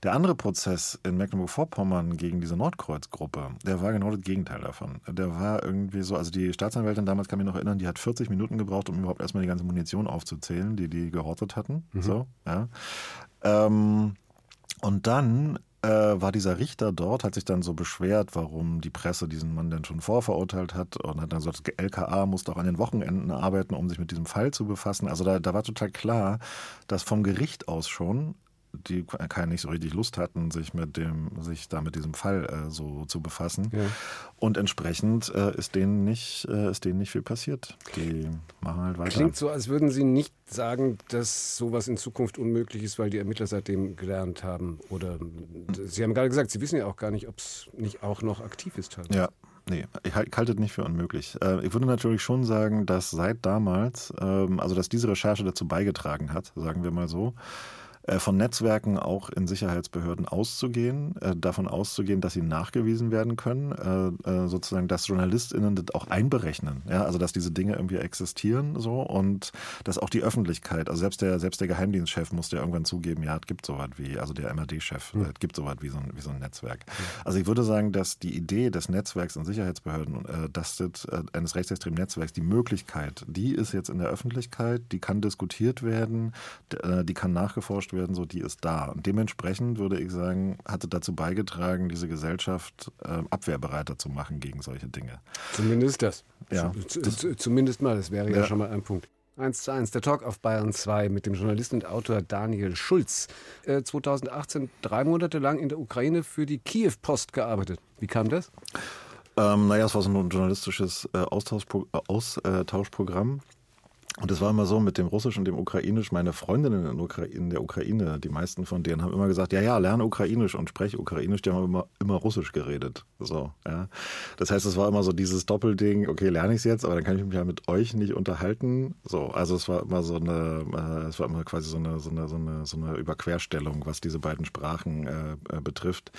[SPEAKER 3] Der andere Prozess in Mecklenburg-Vorpommern gegen diese Nordkreuz-Gruppe, der war genau das Gegenteil davon. Der war irgendwie so, also die Staatsanwältin damals kann mich noch erinnern, die hat 40 Minuten gebraucht, um überhaupt erstmal die ganze Munition aufzuzählen, die die gehortet hatten. Mhm. So, ja. Ähm, und dann äh, war dieser Richter dort, hat sich dann so beschwert, warum die Presse diesen Mann denn schon vorverurteilt hat und hat dann gesagt, das LKA musste auch an den Wochenenden arbeiten, um sich mit diesem Fall zu befassen. Also da, da war total klar, dass vom Gericht aus schon die keine nicht so richtig Lust hatten, sich mit dem, sich da mit diesem Fall äh, so zu befassen. Ja. Und entsprechend äh, ist denen nicht, äh, ist denen nicht viel passiert. Die machen halt weiter.
[SPEAKER 2] Klingt so, als würden Sie nicht sagen, dass sowas in Zukunft unmöglich ist, weil die Ermittler seitdem gelernt haben. Oder Sie haben gerade gesagt, Sie wissen ja auch gar nicht, ob es nicht auch noch aktiv ist.
[SPEAKER 3] Halt. Ja, Nee, ich halte es nicht für unmöglich. Äh, ich würde natürlich schon sagen, dass seit damals, ähm, also dass diese Recherche dazu beigetragen hat, sagen wir mal so, von Netzwerken auch in Sicherheitsbehörden auszugehen, äh, davon auszugehen, dass sie nachgewiesen werden können, äh, sozusagen, dass JournalistInnen das auch einberechnen, ja, also dass diese Dinge irgendwie existieren so und dass auch die Öffentlichkeit, also selbst der, selbst der Geheimdienstchef musste ja irgendwann zugeben, ja, es gibt sowas wie, also der MRD-Chef, mhm. es gibt sowas wie so ein, wie so ein Netzwerk. Mhm. Also ich würde sagen, dass die Idee des Netzwerks in Sicherheitsbehörden, dass das, eines rechtsextremen Netzwerks, die Möglichkeit, die ist jetzt in der Öffentlichkeit, die kann diskutiert werden, die kann nachgeforscht werden, so die ist da. Und dementsprechend würde ich sagen, hatte dazu beigetragen, diese Gesellschaft äh, abwehrbereiter zu machen gegen solche Dinge.
[SPEAKER 2] Zumindest das. Ja. Zumindest mal, das wäre ja, ja schon mal ein Punkt. 1 zu 1, der Talk auf Bayern 2 mit dem Journalisten und Autor Daniel Schulz. Äh, 2018 drei Monate lang in der Ukraine für die Kiew-Post gearbeitet. Wie kam das?
[SPEAKER 3] Ähm, naja, es war so ein journalistisches äh, Austauschpro Austauschprogramm. Und es war immer so mit dem Russisch und dem Ukrainisch. Meine Freundinnen in, der Ukraine, die meisten von denen haben immer gesagt, ja, ja, lerne Ukrainisch und spreche Ukrainisch. Die haben immer, immer Russisch geredet. So, ja. Das heißt, es war immer so dieses Doppelding, okay, lerne ich es jetzt, aber dann kann ich mich ja mit euch nicht unterhalten. So, also es war immer so eine, äh, es war immer quasi so eine, so eine, so eine, so eine Überquerstellung, was diese beiden Sprachen äh, äh, betrifft.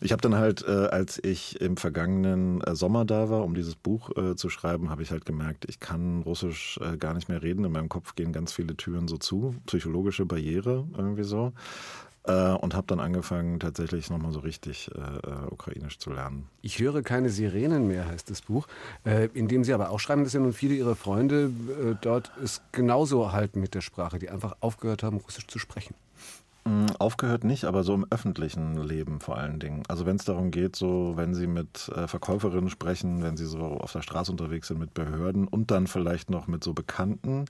[SPEAKER 3] Ich habe dann halt, äh, als ich im vergangenen äh, Sommer da war, um dieses Buch äh, zu schreiben, habe ich halt gemerkt, ich kann Russisch gar nicht mehr reden. In meinem Kopf gehen ganz viele Türen so zu, psychologische Barriere irgendwie so. Äh, und habe dann angefangen, tatsächlich nochmal so richtig äh, äh, Ukrainisch zu lernen.
[SPEAKER 2] Ich höre keine Sirenen mehr, heißt das Buch, äh, in dem Sie aber auch schreiben, dass ja nun viele Ihrer Freunde äh, dort es genauso halten mit der Sprache, die einfach aufgehört haben, Russisch zu sprechen.
[SPEAKER 3] Mm, aufgehört nicht, aber so im öffentlichen Leben vor allen Dingen. Also wenn es darum geht, so wenn Sie mit äh, Verkäuferinnen sprechen, wenn Sie so auf der Straße unterwegs sind mit Behörden und dann vielleicht noch mit so Bekannten.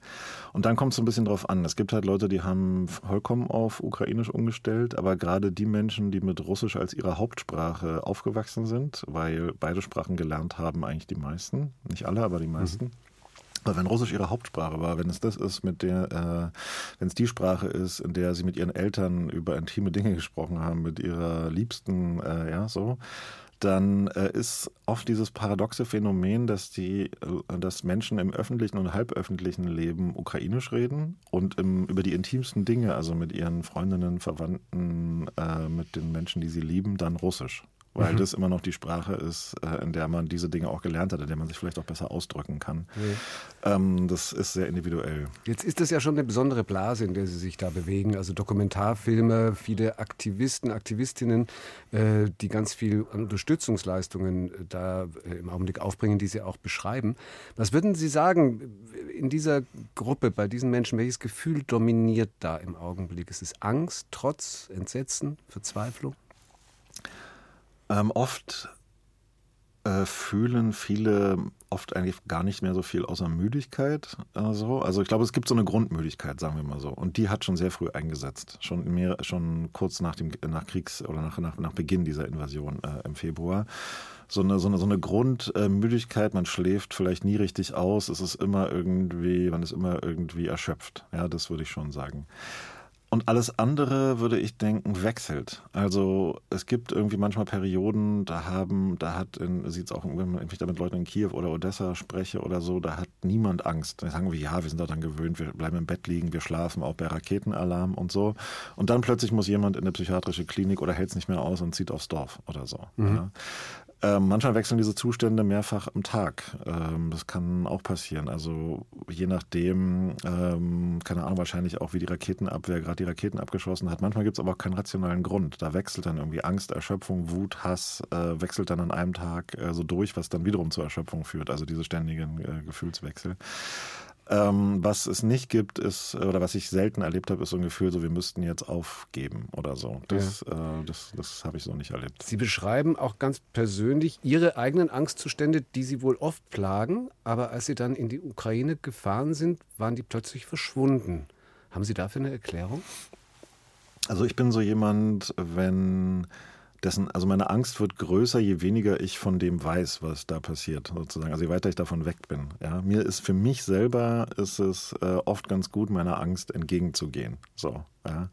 [SPEAKER 3] Und dann kommt es so ein bisschen drauf an. Es gibt halt Leute, die haben vollkommen auf Ukrainisch umgestellt, aber gerade die Menschen, die mit Russisch als ihre Hauptsprache aufgewachsen sind, weil beide Sprachen gelernt haben, eigentlich die meisten, nicht alle, aber die meisten. Mhm weil wenn Russisch ihre Hauptsprache war, wenn es das ist, mit der, äh, wenn es die Sprache ist, in der sie mit ihren Eltern über intime Dinge gesprochen haben, mit ihrer Liebsten, äh, ja, so, dann äh, ist oft dieses paradoxe Phänomen, dass die, äh, dass Menschen im öffentlichen und halböffentlichen Leben ukrainisch reden und im, über die intimsten Dinge, also mit ihren Freundinnen, Verwandten, äh, mit den Menschen, die sie lieben, dann Russisch weil mhm. das immer noch die Sprache ist, äh, in der man diese Dinge auch gelernt hat, in der man sich vielleicht auch besser ausdrücken kann. Mhm. Ähm, das ist sehr individuell.
[SPEAKER 2] Jetzt ist das ja schon eine besondere Blase, in der Sie sich da bewegen. Also Dokumentarfilme, viele Aktivisten, Aktivistinnen, äh, die ganz viel Unterstützungsleistungen äh, da im Augenblick aufbringen, die Sie auch beschreiben. Was würden Sie sagen in dieser Gruppe, bei diesen Menschen, welches Gefühl dominiert da im Augenblick? Ist es Angst, Trotz, Entsetzen, Verzweiflung?
[SPEAKER 3] Ähm, oft äh, fühlen viele oft eigentlich gar nicht mehr so viel außer Müdigkeit. Also, also ich glaube, es gibt so eine Grundmüdigkeit, sagen wir mal so. Und die hat schon sehr früh eingesetzt. Schon, mehr, schon kurz nach dem nach Kriegs- oder nach, nach, nach Beginn dieser Invasion äh, im Februar. So eine, so eine, so eine Grundmüdigkeit, man schläft vielleicht nie richtig aus, es ist immer irgendwie, man ist immer irgendwie erschöpft. Ja, das würde ich schon sagen. Und alles andere, würde ich denken, wechselt. Also es gibt irgendwie manchmal Perioden, da haben, da hat, sieht es auch, wenn man da mit Leuten in Kiew oder Odessa spreche oder so, da hat niemand Angst. Da sagen wir, ja, wir sind daran gewöhnt, wir bleiben im Bett liegen, wir schlafen auch bei Raketenalarm und so. Und dann plötzlich muss jemand in eine psychiatrische Klinik oder hält es nicht mehr aus und zieht aufs Dorf oder so. Mhm. Ja. Ähm, manchmal wechseln diese Zustände mehrfach am Tag. Ähm, das kann auch passieren. Also je nachdem, ähm, keine Ahnung, wahrscheinlich auch wie die Raketenabwehr gerade die Raketen abgeschossen hat. Manchmal gibt es aber auch keinen rationalen Grund. Da wechselt dann irgendwie Angst, Erschöpfung, Wut, Hass, äh, wechselt dann an einem Tag äh, so durch, was dann wiederum zur Erschöpfung führt. Also diese ständigen äh, Gefühlswechsel. Ähm, was es nicht gibt, ist, oder was ich selten erlebt habe, ist so ein Gefühl, so wir müssten jetzt aufgeben oder so. Das, ja. äh, das, das habe ich so nicht erlebt.
[SPEAKER 2] Sie beschreiben auch ganz persönlich Ihre eigenen Angstzustände, die Sie wohl oft plagen, aber als Sie dann in die Ukraine gefahren sind, waren die plötzlich verschwunden. Haben Sie dafür eine Erklärung?
[SPEAKER 3] Also ich bin so jemand, wenn dessen, also meine Angst wird größer, je weniger ich von dem weiß, was da passiert, sozusagen. Also je weiter ich davon weg bin. Ja, mir ist für mich selber ist es äh, oft ganz gut, meiner Angst entgegenzugehen. So, ja.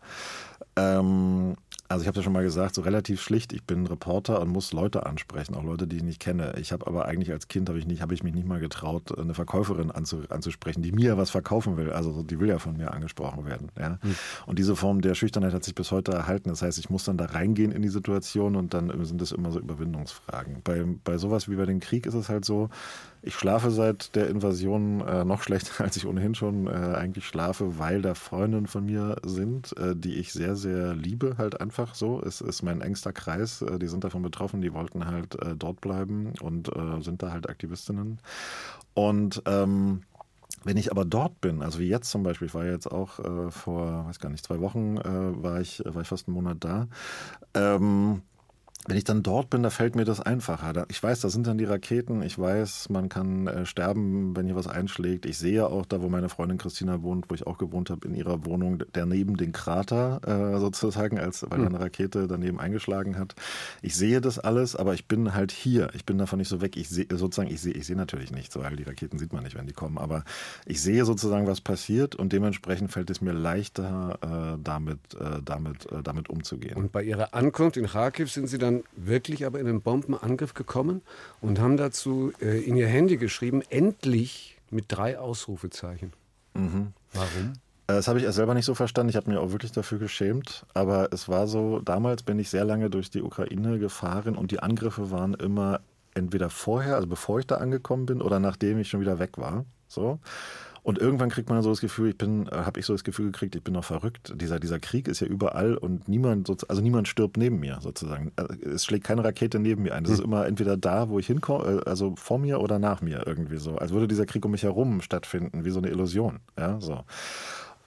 [SPEAKER 3] Ähm, Also ich habe ja schon mal gesagt, so relativ schlicht, ich bin Reporter und muss Leute ansprechen, auch Leute, die ich nicht kenne. Ich habe aber eigentlich als Kind habe ich nicht, habe ich mich nicht mal getraut, eine Verkäuferin anzu, anzusprechen, die mir was verkaufen will. Also die will ja von mir angesprochen werden. Ja? Mhm. Und diese Form der Schüchternheit hat sich bis heute erhalten. Das heißt, ich muss dann da reingehen in die Situation und dann sind das immer so Überwindungsfragen. Bei, bei sowas wie bei dem Krieg ist es halt so, ich schlafe seit der Invasion äh, noch schlechter, als ich ohnehin schon äh, eigentlich schlafe, weil da Freundinnen von mir sind, äh, die ich sehr, sehr liebe, halt einfach so. Es ist mein engster Kreis. Äh, die sind davon betroffen. Die wollten halt äh, dort bleiben und äh, sind da halt Aktivistinnen. Und ähm, wenn ich aber dort bin, also wie jetzt zum Beispiel, ich war jetzt auch vor, weiß gar nicht, zwei Wochen war ich, war ich fast einen Monat da. Ähm, wenn ich dann dort bin, da fällt mir das einfacher. Ich weiß, da sind dann die Raketen. Ich weiß, man kann äh, sterben, wenn hier was einschlägt. Ich sehe auch da, wo meine Freundin Christina wohnt, wo ich auch gewohnt habe, in ihrer Wohnung, daneben den Krater äh, sozusagen, als weil hm. eine Rakete daneben eingeschlagen hat. Ich sehe das alles, aber ich bin halt hier. Ich bin davon nicht so weg. Ich sehe sozusagen, ich sehe, ich sehe natürlich nichts, weil die Raketen sieht man nicht, wenn die kommen. Aber ich sehe sozusagen, was passiert und dementsprechend fällt es mir leichter, äh, damit, damit, damit umzugehen.
[SPEAKER 2] Und bei Ihrer Ankunft in Kharkiv sind Sie dann dann wirklich aber in einen Bombenangriff gekommen und haben dazu äh, in ihr Handy geschrieben, endlich mit drei Ausrufezeichen. Mhm. Warum?
[SPEAKER 3] Äh, das habe ich selber nicht so verstanden. Ich habe mich auch wirklich dafür geschämt. Aber es war so, damals bin ich sehr lange durch die Ukraine gefahren und die Angriffe waren immer entweder vorher, also bevor ich da angekommen bin, oder nachdem ich schon wieder weg war. So. Und irgendwann kriegt man so das Gefühl, ich bin, äh, habe ich so das Gefühl gekriegt, ich bin noch verrückt. Dieser, dieser Krieg ist ja überall und niemand, also niemand stirbt neben mir sozusagen. Äh, es schlägt keine Rakete neben mir ein. Das ist hm. immer entweder da, wo ich hinkomme, äh, also vor mir oder nach mir irgendwie so. Als würde dieser Krieg um mich herum stattfinden, wie so eine Illusion. Ja, so.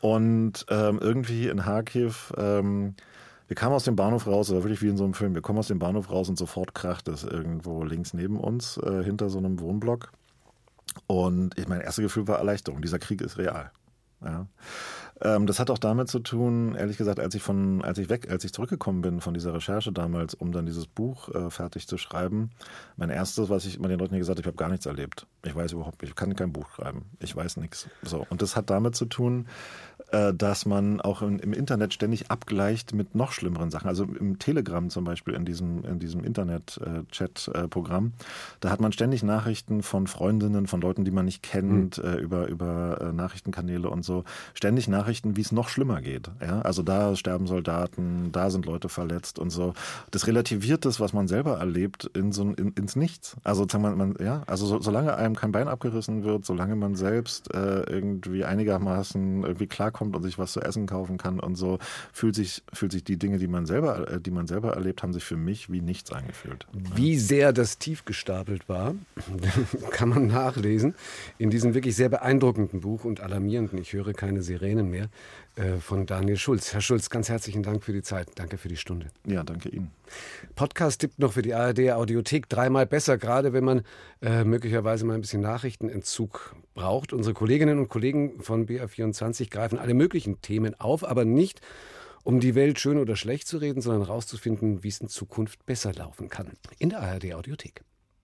[SPEAKER 3] Und ähm, irgendwie in Kharkiv, ähm, wir kamen aus dem Bahnhof raus, oder wirklich wie in so einem Film, wir kommen aus dem Bahnhof raus und sofort kracht es irgendwo links neben uns, äh, hinter so einem Wohnblock. Und ich, mein erstes Gefühl war Erleichterung. Dieser Krieg ist real. Ja. Ähm, das hat auch damit zu tun, ehrlich gesagt, als ich von, als ich weg, als ich zurückgekommen bin von dieser Recherche damals, um dann dieses Buch äh, fertig zu schreiben, mein erstes, was ich immer den Leuten gesagt habe, ich habe gar nichts erlebt. Ich weiß überhaupt, ich kann kein Buch schreiben. Ich weiß nichts. So. Und das hat damit zu tun, äh, dass man auch im, im, Internet ständig abgleicht mit noch schlimmeren Sachen. Also im Telegram zum Beispiel, in diesem, in diesem Internet-Chat-Programm, äh, da hat man ständig Nachrichten von Freundinnen, von Leuten, die man nicht kennt, mhm. über, über äh, Nachrichtenkanäle und so. Ständig Nachrichten, wie es noch schlimmer geht. Ja? Also da sterben Soldaten, da sind Leute verletzt und so. Das relativiert das, was man selber erlebt, in so, in, ins Nichts. Also, man, man, ja, also so, solange einem kein Bein abgerissen wird, solange man selbst äh, irgendwie einigermaßen irgendwie klarkommt, klarkommt und sich was zu essen kaufen kann und so, fühlt sich, fühlt sich die Dinge, die man selber, äh, die man selber erlebt, haben sich für mich wie nichts angefühlt.
[SPEAKER 2] Wie sehr das tief gestapelt war, kann man nachlesen in diesem wirklich sehr beeindruckenden Buch und alarmierenden, ich höre keine Sirenen mehr, äh, von Daniel Schulz. Herr Schulz, ganz herzlichen Dank für die Zeit. Danke für die Stunde.
[SPEAKER 3] Ja, danke Ihnen.
[SPEAKER 2] Podcast-Tipp noch für die ARD Audiothek. Dreimal besser, gerade wenn man äh, möglicherweise mal ein bisschen Nachrichtenentzug braucht. Unsere Kolleginnen und Kollegen von BR24 greifen alle möglichen Themen auf, aber nicht um die Welt schön oder schlecht zu reden, sondern herauszufinden, wie es in Zukunft besser laufen kann. In der ARD Audiothek.